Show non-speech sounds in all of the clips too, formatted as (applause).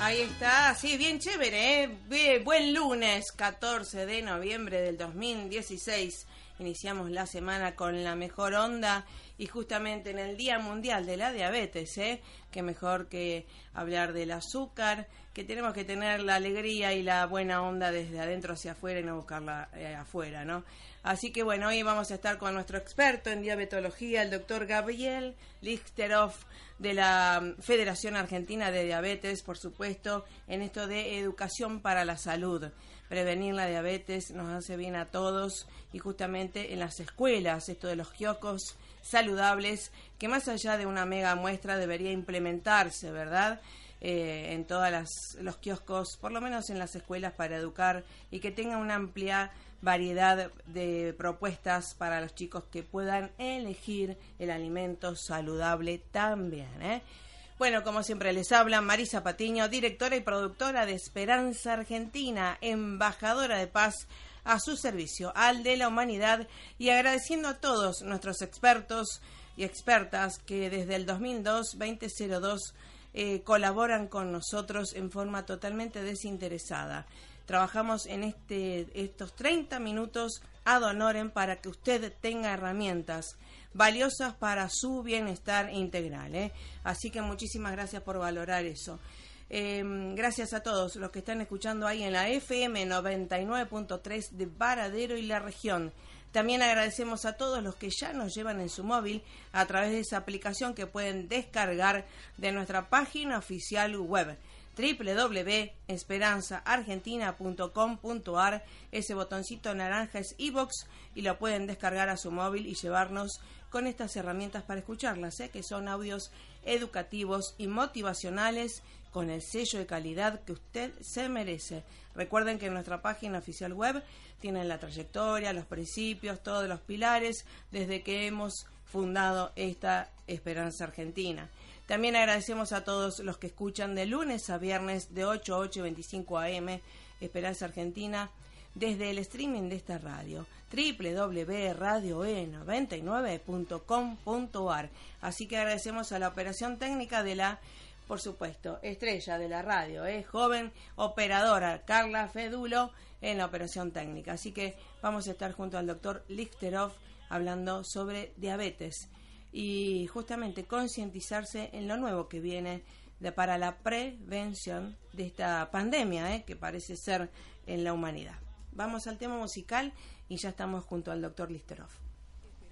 Ahí está, sí, bien chévere, ¿eh? Buen lunes, 14 de noviembre del 2016. Iniciamos la semana con la mejor onda y justamente en el Día Mundial de la Diabetes, ¿eh? Que mejor que hablar del azúcar, que tenemos que tener la alegría y la buena onda desde adentro hacia afuera y no buscarla eh, afuera, ¿no? Así que bueno, hoy vamos a estar con nuestro experto en diabetología, el doctor Gabriel Lichteroff de la mm, Federación Argentina de Diabetes, por supuesto, en esto de educación para la salud. Prevenir la diabetes nos hace bien a todos y justamente en las escuelas, esto de los kioscos saludables, que más allá de una mega muestra debería implementarse, ¿verdad? Eh, en todos los kioscos, por lo menos en las escuelas para educar y que tenga una amplia variedad de propuestas para los chicos que puedan elegir el alimento saludable también. ¿eh? Bueno, como siempre les habla Marisa Patiño, directora y productora de Esperanza Argentina, embajadora de paz a su servicio, al de la humanidad, y agradeciendo a todos nuestros expertos y expertas que desde el 2002-2002 eh, colaboran con nosotros en forma totalmente desinteresada. Trabajamos en este, estos 30 minutos ad honorem para que usted tenga herramientas valiosas para su bienestar integral. ¿eh? Así que muchísimas gracias por valorar eso. Eh, gracias a todos los que están escuchando ahí en la FM 99.3 de Varadero y la región. También agradecemos a todos los que ya nos llevan en su móvil a través de esa aplicación que pueden descargar de nuestra página oficial web www.esperanzaargentina.com.ar ese botoncito naranja es iBox y lo pueden descargar a su móvil y llevarnos con estas herramientas para escucharlas, ¿eh? que son audios educativos y motivacionales con el sello de calidad que usted se merece. Recuerden que en nuestra página oficial web tienen la trayectoria, los principios, todos los pilares desde que hemos fundado esta Esperanza Argentina. También agradecemos a todos los que escuchan de lunes a viernes de 8 a 8 y 25 AM Esperanza Argentina desde el streaming de esta radio www.radioe99.com.ar Así que agradecemos a la operación técnica de la, por supuesto, estrella de la radio, ¿eh? joven operadora Carla Fedulo en la operación técnica. Así que vamos a estar junto al doctor Lichteroff hablando sobre diabetes y justamente concientizarse en lo nuevo que viene de, para la prevención de esta pandemia ¿eh? que parece ser en la humanidad. Vamos al tema musical y ya estamos junto al doctor Listeroff.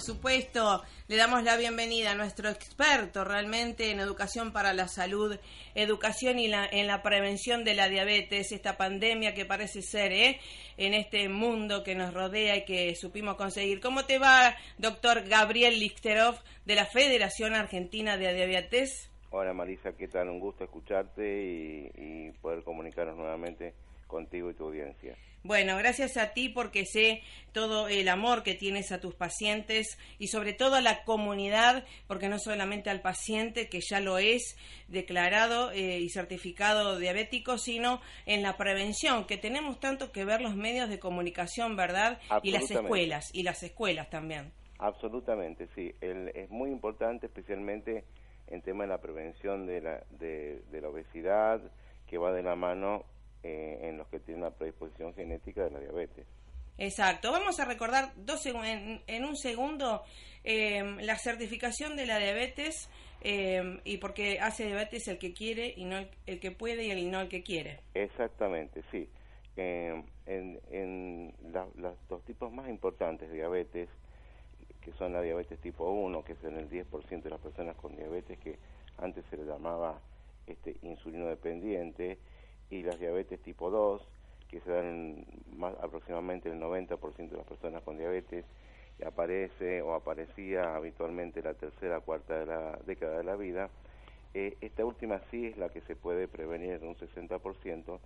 Por supuesto. Le damos la bienvenida a nuestro experto realmente en educación para la salud, educación y la, en la prevención de la diabetes, esta pandemia que parece ser ¿eh? en este mundo que nos rodea y que supimos conseguir. ¿Cómo te va, doctor Gabriel Lichterov de la Federación Argentina de Diabetes? Hola Marisa, ¿qué tal? Un gusto escucharte y, y poder comunicarnos nuevamente contigo y tu audiencia. Bueno, gracias a ti porque sé todo el amor que tienes a tus pacientes y sobre todo a la comunidad, porque no solamente al paciente, que ya lo es declarado eh, y certificado diabético, sino en la prevención, que tenemos tanto que ver los medios de comunicación, ¿verdad? Y las escuelas, y las escuelas también. Absolutamente, sí. El, es muy importante, especialmente en tema de la prevención de la, de, de la obesidad, que va de la mano eh, en los que tienen una predisposición genética de la diabetes. Exacto. Vamos a recordar dos en, en un segundo eh, la certificación de la diabetes eh, y porque hace diabetes el que quiere y no el, el, que puede y el no el que quiere. Exactamente, sí. Eh, en en la, los dos tipos más importantes de diabetes, que son la diabetes tipo 1, que es en el 10% de las personas con diabetes, que antes se le llamaba este insulino dependiente, y las diabetes tipo 2, que se dan más, aproximadamente el 90% de las personas con diabetes, aparece o aparecía habitualmente la tercera cuarta de la década de la vida. Eh, esta última sí es la que se puede prevenir en un 60%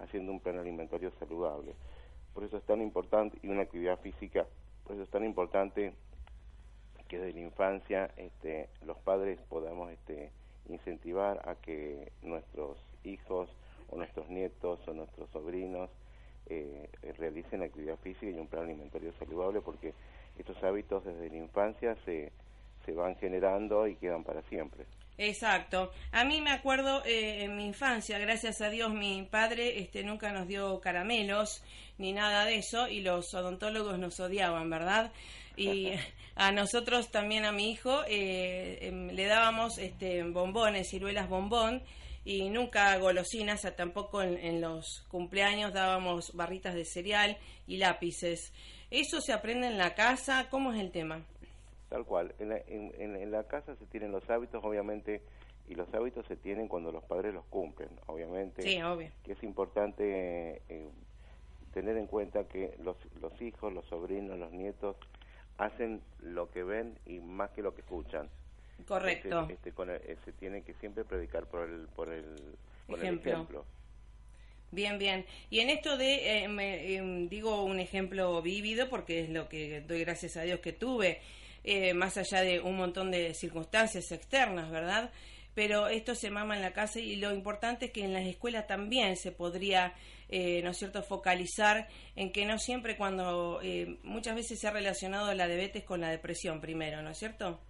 haciendo un plan alimentario saludable. Por eso es tan importante, y una actividad física, por eso es tan importante que desde la infancia este, los padres podamos este, incentivar a que nuestros hijos o nuestros nietos o nuestros sobrinos eh, realicen actividad física y un plan alimentario saludable porque estos hábitos desde la infancia se, se van generando y quedan para siempre. Exacto. A mí me acuerdo eh, en mi infancia, gracias a Dios, mi padre este, nunca nos dio caramelos ni nada de eso y los odontólogos nos odiaban, ¿verdad? Y (laughs) a nosotros también, a mi hijo, eh, eh, le dábamos este, bombones, ciruelas bombón y nunca golosinas, tampoco en, en, los cumpleaños dábamos barritas de cereal y lápices. ¿Eso se aprende en la casa? ¿Cómo es el tema? Tal cual. En la, en, en la casa se tienen los hábitos, obviamente, y los hábitos se tienen cuando los padres los cumplen, obviamente. Sí, obvio. Que es importante eh, tener en cuenta que los, los hijos, los sobrinos, los nietos hacen lo que ven y más que lo que escuchan. Correcto. Este, este, con el, se tiene que siempre predicar por el, por el, por ejemplo. el ejemplo. Bien, bien. Y en esto de, eh, me, eh, digo un ejemplo vívido porque es lo que doy gracias a Dios que tuve, eh, más allá de un montón de circunstancias externas, ¿verdad? Pero esto se mama en la casa y lo importante es que en las escuelas también se podría, eh, ¿no es cierto?, focalizar en que no siempre cuando, eh, muchas veces se ha relacionado la diabetes con la depresión primero, ¿no es cierto?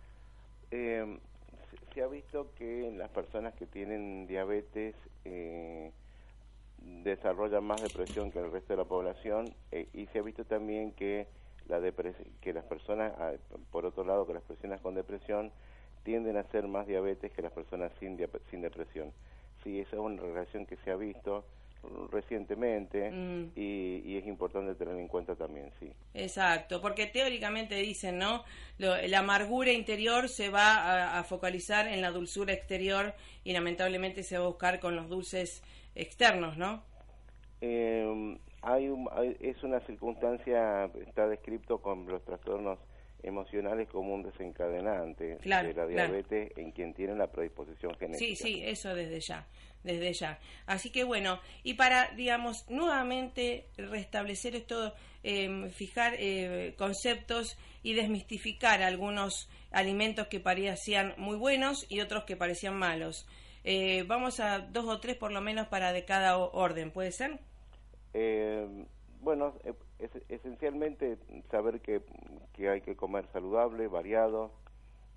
Eh, se, ha visto que las personas que tienen diabetes eh, desarrollan más depresión que el resto de la población eh, y se ha visto también que la que las personas, ah, por otro lado, que las personas con depresión tienden a ser más diabetes que las personas sin, sin depresión. Sí, esa es una relación que se ha visto recientemente Mm. y, y es importante tener en cuenta también, sí. Exacto, porque teóricamente dicen, ¿no? Lo- la amargura interior se va a, a focalizar en la dulzura exterior y lamentablemente se va a buscar con los dulces externos, ¿no? Eh, hay, un- hay- es una circunstancia, está descrito con los trastornos emocionales como un desencadenante Claro, de la claro. diabetes en quien tiene la predisposición genética. Sí, sí, eso desde ya, desde ya. Así que bueno, y para, digamos, nuevamente restablecer esto, eh, fijar eh, conceptos y desmistificar algunos alimentos que parecían muy buenos y otros que parecían malos. Eh, vamos a dos o tres por lo menos para de cada orden, ¿puede ser? Eh, bueno, eh, es- esencialmente saber que, que hay que comer saludable, variado,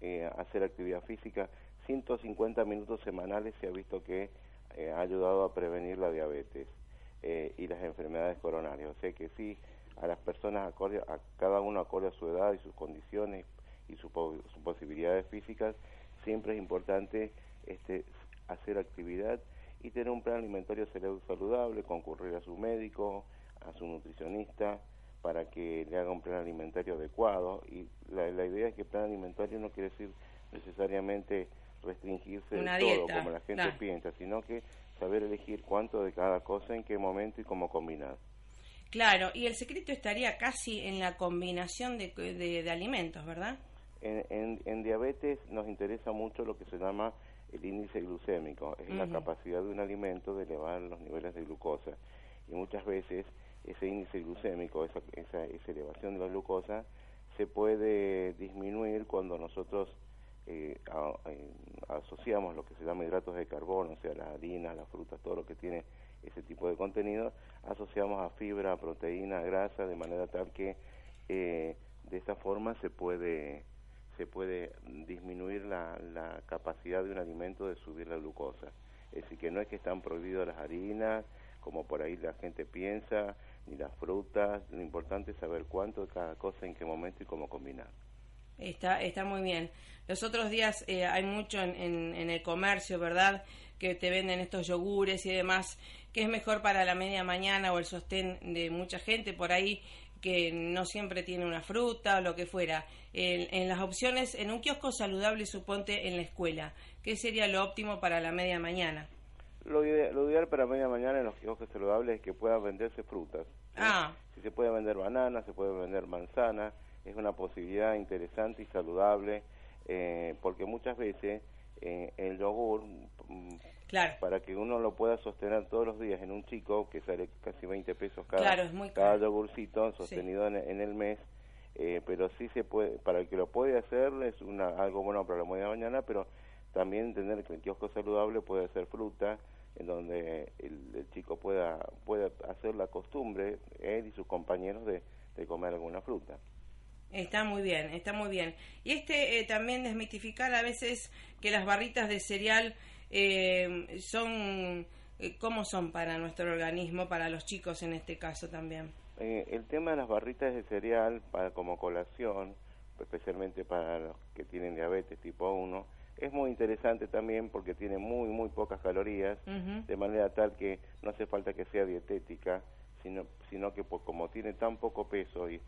eh, hacer actividad física. 150 minutos semanales se ha visto que eh, ha ayudado a prevenir la diabetes eh, y las enfermedades coronarias. O sea que sí, a las personas, acorde, a cada uno acorde a su edad y sus condiciones y sus posibilidades físicas, siempre es importante este, hacer actividad y tener un plan alimentario salud- saludable, concurrir a su médico, a su nutricionista, para que le haga un plan alimentario adecuado. Y la, la idea es que plan alimentario no quiere decir necesariamente restringirse de todo, como la gente piensa, sino que saber elegir cuánto de cada cosa, en qué momento y cómo combinar. Claro, y el secreto estaría casi en la combinación de, de- de alimentos, ¿verdad? En, en, en diabetes nos interesa mucho lo que se llama el índice glucémico, es la capacidad de un alimento de elevar los niveles de glucosa. Y muchas veces ese índice glucémico, esa, esa, elevación de la glucosa, se puede disminuir cuando nosotros eh, asociamos lo que se llama hidratos de carbono, o sea, las harinas, las frutas, todo lo que tiene ese tipo de contenido, asociamos a fibra, a proteína, a grasa, de manera tal que eh, de esa forma se puede se puede disminuir la, la capacidad de un alimento de subir la glucosa. Es decir, que no es que están prohibidas las harinas, como por ahí la gente piensa, ni las frutas, lo importante es saber cuánto de cada cosa, en qué momento y cómo combinar. Está, está muy bien. Los otros días eh, hay mucho en, el comercio, ¿verdad? Que te venden estos yogures y demás, que es mejor para la media mañana o el sostén de mucha gente por ahí que no siempre tiene una fruta o lo que fuera. En, en las opciones, en un kiosco saludable, suponte en la escuela, ¿qué sería lo óptimo para la media mañana? Lo, ide- lo ideal para media mañana en los kioscos saludables es que puedan venderse frutas. ¿sí? Ah. Si se puede vender banana, se puede vender manzana, es una posibilidad interesante y saludable, eh, porque muchas veces eh, el yogur, mm, Claro. para que uno lo pueda sostener todos los días en un chico, que sale casi 20 pesos cada, Claro, es muy cada yogurcito sostenido en, en el mes, eh, pero sí se puede, para el que lo puede hacer es una, algo bueno para la media mañana, pero también entender que el kiosco saludable puede ser fruta, en donde el, el chico pueda, pueda hacer la costumbre, él y sus compañeros, de, de comer alguna fruta. Está muy bien, está muy bien. Y este eh, también desmitificar a veces que las barritas de cereal eh, son, eh, ¿cómo son para nuestro organismo, para los chicos en este caso también? Eh, el tema de las barritas de cereal para como colación, especialmente para los que tienen diabetes tipo 1, es muy interesante también porque tiene muy, muy pocas calorías, de manera tal que no hace falta que sea dietética, sino, sino que por, como tiene tan poco peso y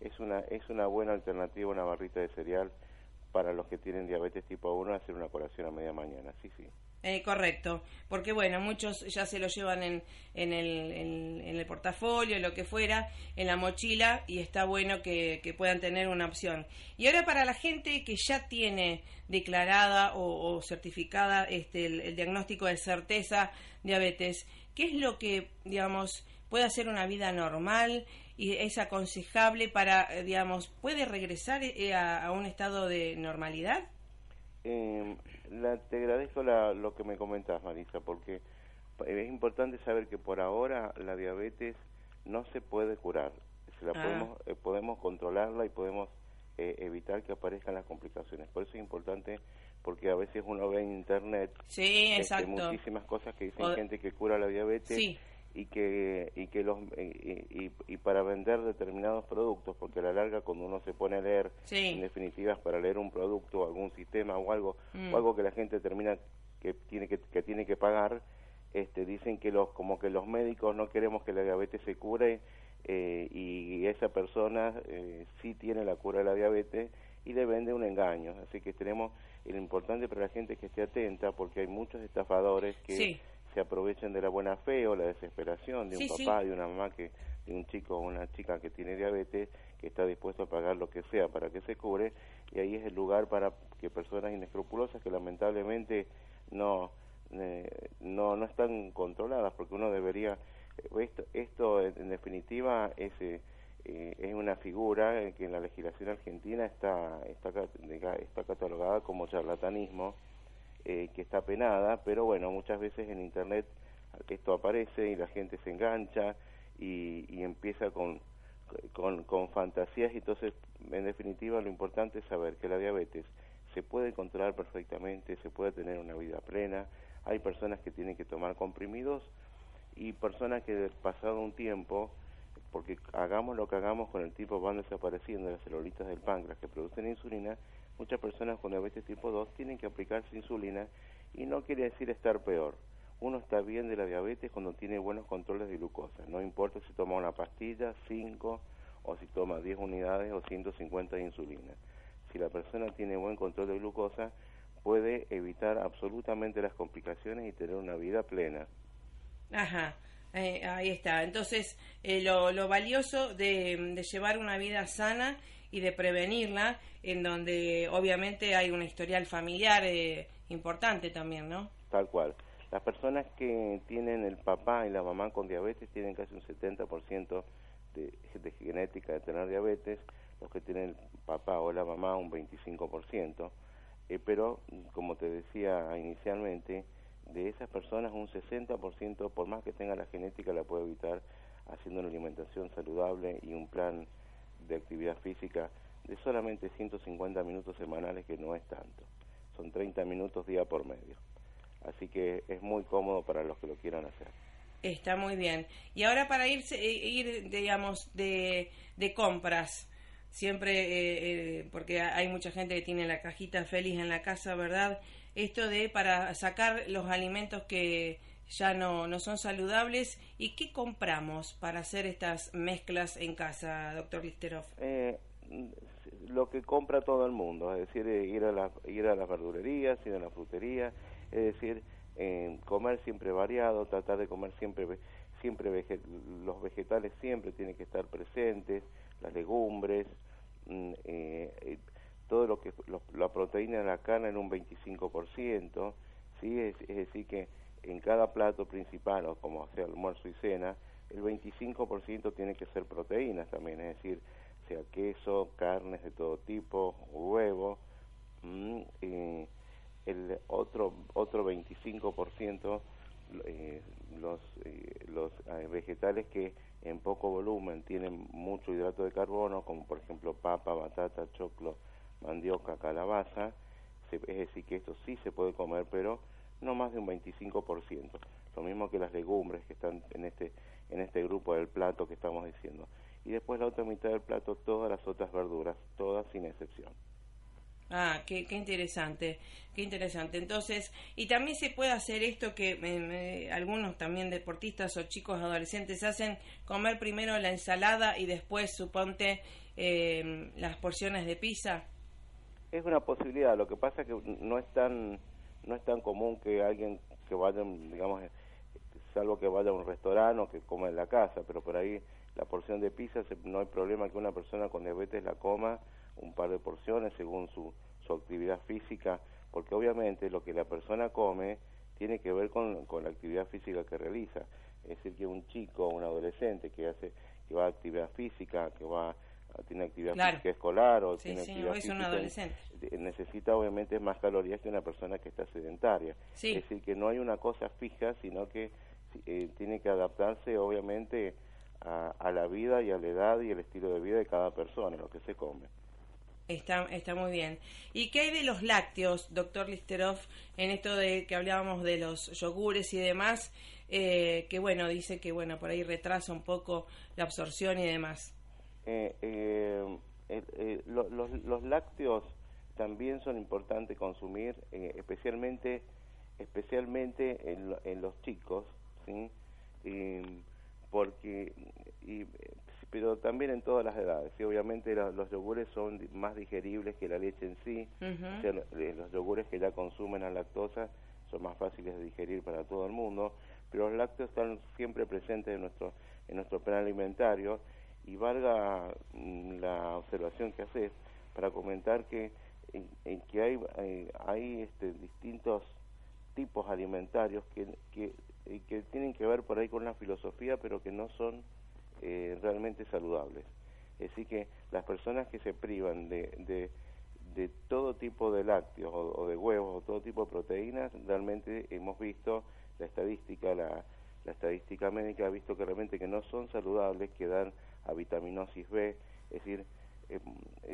es una, es una buena alternativa una barrita de cereal para los que tienen diabetes tipo 1 hacer una colación a media mañana, sí, sí. Eh, correcto, porque bueno, muchos ya se lo llevan en, en, el, en, en el portafolio, lo que fuera, en la mochila, y está bueno que, que puedan tener una opción. Y ahora para la gente que ya tiene declarada o, certificada este, el, diagnóstico de certeza diabetes, ¿qué es lo que, digamos, puede hacer una vida normal y es aconsejable para, eh, digamos, puede regresar eh, a, a un estado de normalidad? Eh, la- te agradezco la- lo que me comentás, Marisa, porque es importante saber que por ahora la diabetes no se puede curar. Se la Ah. podemos, eh, podemos controlarla y podemos eh, evitar que aparezcan las complicaciones. Por eso es importante, porque a veces uno ve en internet Sí, este, muchísimas cosas que dicen O- gente que cura la diabetes Sí. Y que y que los y, y- y para vender determinados productos porque a la larga cuando uno se pone a leer Sí. en definitivas para leer un producto algún sistema o algo Mm. o algo que la gente termina que tiene que, que tiene que pagar este, dicen que los como que los médicos no queremos que la diabetes se cure eh, y esa persona eh, sí tiene la cura de la diabetes y le vende un engaño. Así que tenemos, lo importante para la gente que esté atenta porque hay muchos estafadores que se aprovechan de la buena fe o la desesperación de un papá, de una mamá, que, de un chico o una chica que tiene diabetes que está dispuesto a pagar lo que sea para que se cure y ahí es el lugar para que personas inescrupulosas que lamentablemente no eh, no no están controladas porque uno debería eh, esto, esto en definitiva es eh, es una figura que en la legislación argentina está está, está catalogada como charlatanismo que está penada pero bueno muchas veces en internet esto aparece y la gente se engancha y, y empieza con con, con fantasías y entonces en definitiva lo importante es saber que la diabetes se puede controlar perfectamente, se puede tener una vida plena, hay personas que tienen que tomar comprimidos y personas que pasado un tiempo, porque hagamos lo que hagamos con el tipo van desapareciendo las celulitas del páncreas que producen insulina, muchas personas con diabetes tipo 2 tienen que aplicarse insulina y no quiere decir estar peor uno está bien de la diabetes cuando tiene buenos controles de glucosa. No importa si toma una pastilla, 5 o si toma 10 unidades o 150 de insulina. Si la persona tiene buen control de glucosa, puede evitar absolutamente las complicaciones y tener una vida plena. Ajá, eh, ahí está. Entonces, eh, lo, valioso de, de, llevar una vida sana y de prevenirla, en donde obviamente hay un historial familiar eh, importante también, ¿no? Tal cual. Las personas que tienen el papá y la mamá con diabetes tienen casi un 70% de, de genética de tener diabetes, los que tienen el papá o la mamá un 25%, eh, pero como te decía inicialmente, de esas personas un 60%, por más que tenga la genética, la puede evitar haciendo una alimentación saludable y un plan de actividad física de solamente 150 minutos semanales, que no es tanto. Son 30 minutos día por medio así que es muy cómodo para los que lo quieran hacer. Está muy bien. Y ahora para irse, eh, ir, digamos, de, de compras, siempre, eh, eh, porque hay mucha gente que tiene la cajita feliz en la casa, ¿verdad? Esto de para sacar los alimentos que ya no, no son saludables, ¿y qué compramos para hacer estas mezclas en casa, doctor Listerov? lo que compra todo el mundo, es decir, ir a, la, ir a las verdulerías, ir a la frutería, es decir, comer siempre variado, tratar de comer siempre siempre los vegetales siempre tienen que estar presentes, las legumbres, mm, eh, eh, todo lo que la proteína de la carne en un 25%, sí, es, decir que en cada plato principal o como sea almuerzo y cena, el 25% tiene que ser proteínas también, es decir, sea queso, carnes de todo tipo, huevo, mm, eh, el otro otro 25% eh, los eh, los eh, vegetales que en poco volumen tienen mucho hidrato de carbono como por ejemplo papa batata choclo mandioca calabaza es decir que esto sí se puede comer pero no más de un 25% lo mismo que las legumbres que están en este en este grupo del plato que estamos diciendo y después la otra mitad del plato todas las otras verduras todas sin excepción Ah, qué, qué, interesante, qué interesante. Entonces, y también se puede hacer esto que algunos también deportistas o chicos adolescentes hacen, comer primero la ensalada y después, suponte, eh, las porciones de pizza. Es una posibilidad, lo que pasa es que no es tan, no es tan común que alguien que vaya, digamos, salvo que vaya a un restaurante o que coma en la casa, pero por ahí la porción de pizza no hay problema que una persona con diabetes la coma un par de porciones según su, su actividad física, porque obviamente lo que la persona come tiene que ver con, con la actividad física que realiza. Es decir, que un chico, un adolescente que hace que va a actividad física, que va tiene actividad física escolar o tiene actividad es un adolescente. necesita obviamente más calorías que una persona que está sedentaria. Es decir, que no hay una cosa fija, sino que eh, tiene que adaptarse obviamente a, a la vida y a la edad y el estilo de vida de cada persona, lo que se come. Está, está muy bien. ¿Y qué hay de los lácteos, doctor Listerov, en esto de que hablábamos de los yogures y demás? Eh, que bueno, dice que bueno, por ahí retrasa un poco la absorción y demás. Eh, eh, los, los lácteos también son importantes consumir, especialmente especialmente en, lo- en los chicos, ¿sí? Eh, porque, y, eh, pero también en todas las edades, ¿sí? Obviamente los yogures son más digeribles que la leche en sí, Ujú. o sea, lo- eh, los yogures que ya consumen la lactosa son más fáciles de digerir para todo el mundo, pero los lácteos están siempre presentes en nuestro, en nuestro plan alimentario y valga mm, la observación que haces para comentar que, que hay, hay, hay, este, distintos tipos alimentarios que, eh, que tienen que ver por ahí con la filosofía, pero que no son eh, realmente saludables. Es decir, que las personas que se privan de, de, de todo tipo de lácteos o, o de huevos o todo tipo de proteínas, realmente hemos visto la estadística, la, la estadística médica ha visto que realmente que no son saludables, que dan a vitaminosis B, es decir, eh,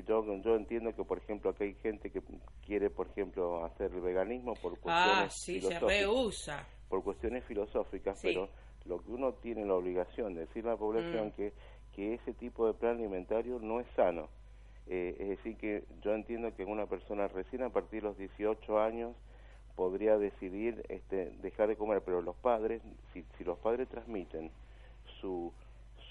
yo, yo entiendo que, por ejemplo, aquí hay gente que quiere, por ejemplo, hacer el veganismo por cuestiones Ah, sí, se rehúsa. por cuestiones filosóficas, Sí. pero lo que uno tiene la obligación de decirle a la población Mm. que, que ese tipo de plan alimentario no es sano. Eh, es decir, que yo entiendo que una persona recién a partir de los 18 años podría decidir este, dejar de comer, pero los padres, si, si los padres transmiten su,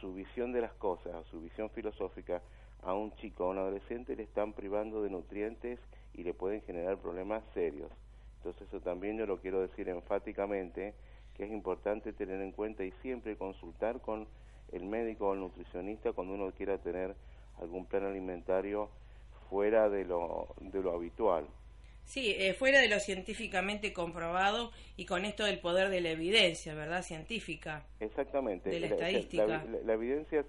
su visión de las cosas, su visión filosófica a un chico, a un adolescente, le están privando de nutrientes y le pueden generar problemas serios. Entonces eso también yo lo quiero decir enfáticamente, que es importante tener en cuenta y siempre consultar con el médico o el nutricionista cuando uno quiera tener algún plan alimentario fuera de lo, de lo habitual. Sí, eh, fuera de lo científicamente comprobado y con esto del poder de la evidencia, ¿verdad? Científica. Exactamente. De la La- estadística. La, la- la evidencia,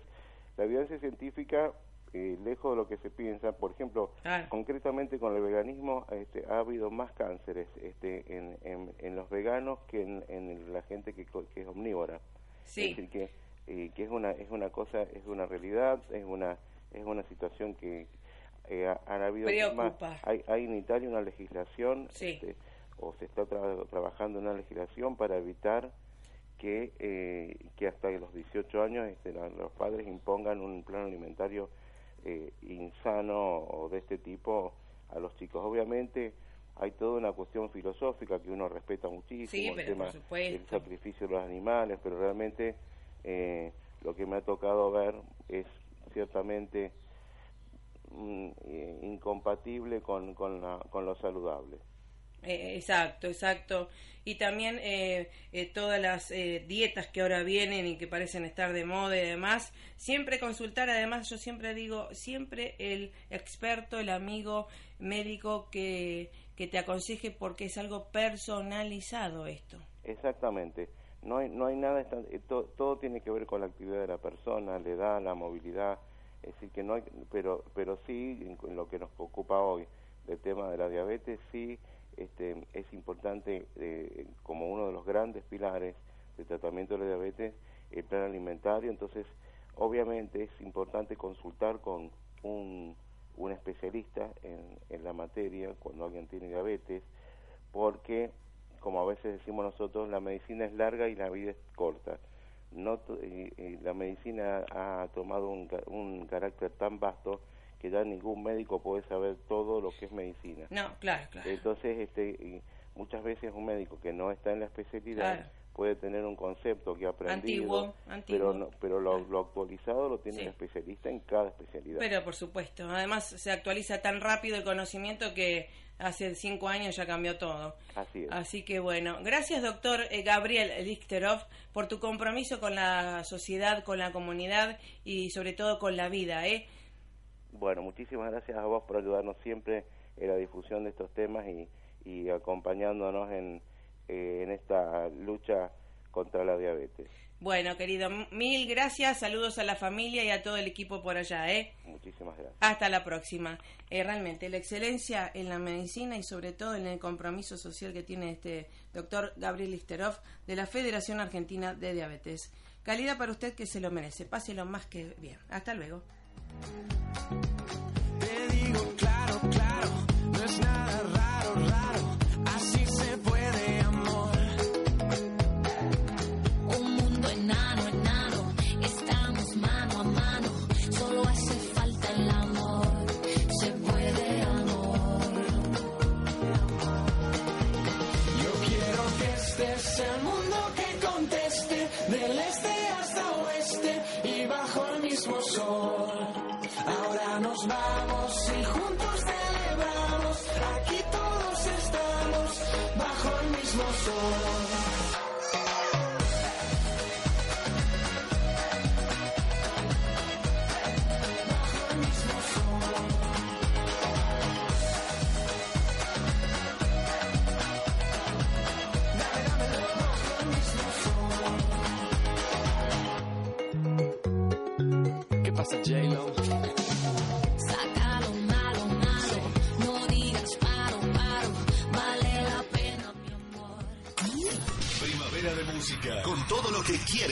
la evidencia científica, eh, lejos de lo que se piensa, por ejemplo, Claro. concretamente con el veganismo, este, ha habido más cánceres este, en, en, en los veganos que en, en la gente que, que es omnívora. Sí. Es decir, que, eh, que es una es una cosa, es una realidad, es una es una situación que eh, ha- han habido más- hay, hay en Italia una legislación Sí. este, o se está tra- trabajando una legislación para evitar que, eh, que hasta los 18 años este, los padres impongan un plan alimentario eh, insano o de este tipo a los chicos. Obviamente hay toda una cuestión filosófica que uno respeta muchísimo, Sí, el tema del sacrificio de los animales, pero realmente eh, lo que me ha tocado ver es ciertamente incompatible con, con, la- con lo saludable. Eh, exacto, exacto. Y también eh, eh, todas las eh, dietas que ahora vienen y que parecen estar de moda y demás, siempre consultar, además yo siempre digo, siempre el experto, el amigo médico que, que te aconseje porque es algo personalizado esto. Exactamente. No hay, no hay nada, todo tiene que ver con la actividad de la persona, la edad, la movilidad, es decir, que no pero, pero sí, en, lo que nos ocupa hoy, del tema de la diabetes, sí este, es importante, eh, como uno de los grandes pilares del tratamiento de la diabetes, el plan alimentario, entonces, obviamente es importante consultar con un, un especialista en, en la materia cuando alguien tiene diabetes, porque como a veces decimos nosotros, la medicina es larga y la vida es corta. No, eh, la medicina ha tomado un, un carácter tan vasto que ya ningún médico puede saber todo lo que es medicina. No, claro, claro. Entonces, este, muchas veces un médico que no está en la especialidad Claro. Puede tener un concepto que ha aprendido, Antiguo, antiguo. pero no, pero lo, lo actualizado lo tiene Sí. el especialista en cada especialidad. Pero por supuesto, además se actualiza tan rápido el conocimiento que hace cinco años ya cambió todo. Así es. Así que bueno, gracias doctor eh, Gabriel Lichterov por tu compromiso con la sociedad, con la comunidad y sobre todo con la vida. ¿eh? Bueno, muchísimas gracias a vos por ayudarnos siempre en la difusión de estos temas y, y acompañándonos en, eh, en esta lucha contra la diabetes. Bueno, querido, mil gracias, saludos a la familia y a todo el equipo por allá. ¿eh? Muchísimas gracias. Hasta la próxima. Eh, realmente, la excelencia en la medicina y sobre todo en el compromiso social que tiene este doctor Gabriel Listerov de la Federación Argentina de Diabetes. Calidad para usted que se lo merece. Páselo más que bien. Hasta luego. Te digo claro, nos vamos y juntos celebramos. Aquí todos estamos bajo el mismo sol.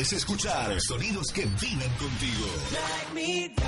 Quieres escuchar. Sonidos que viven contigo.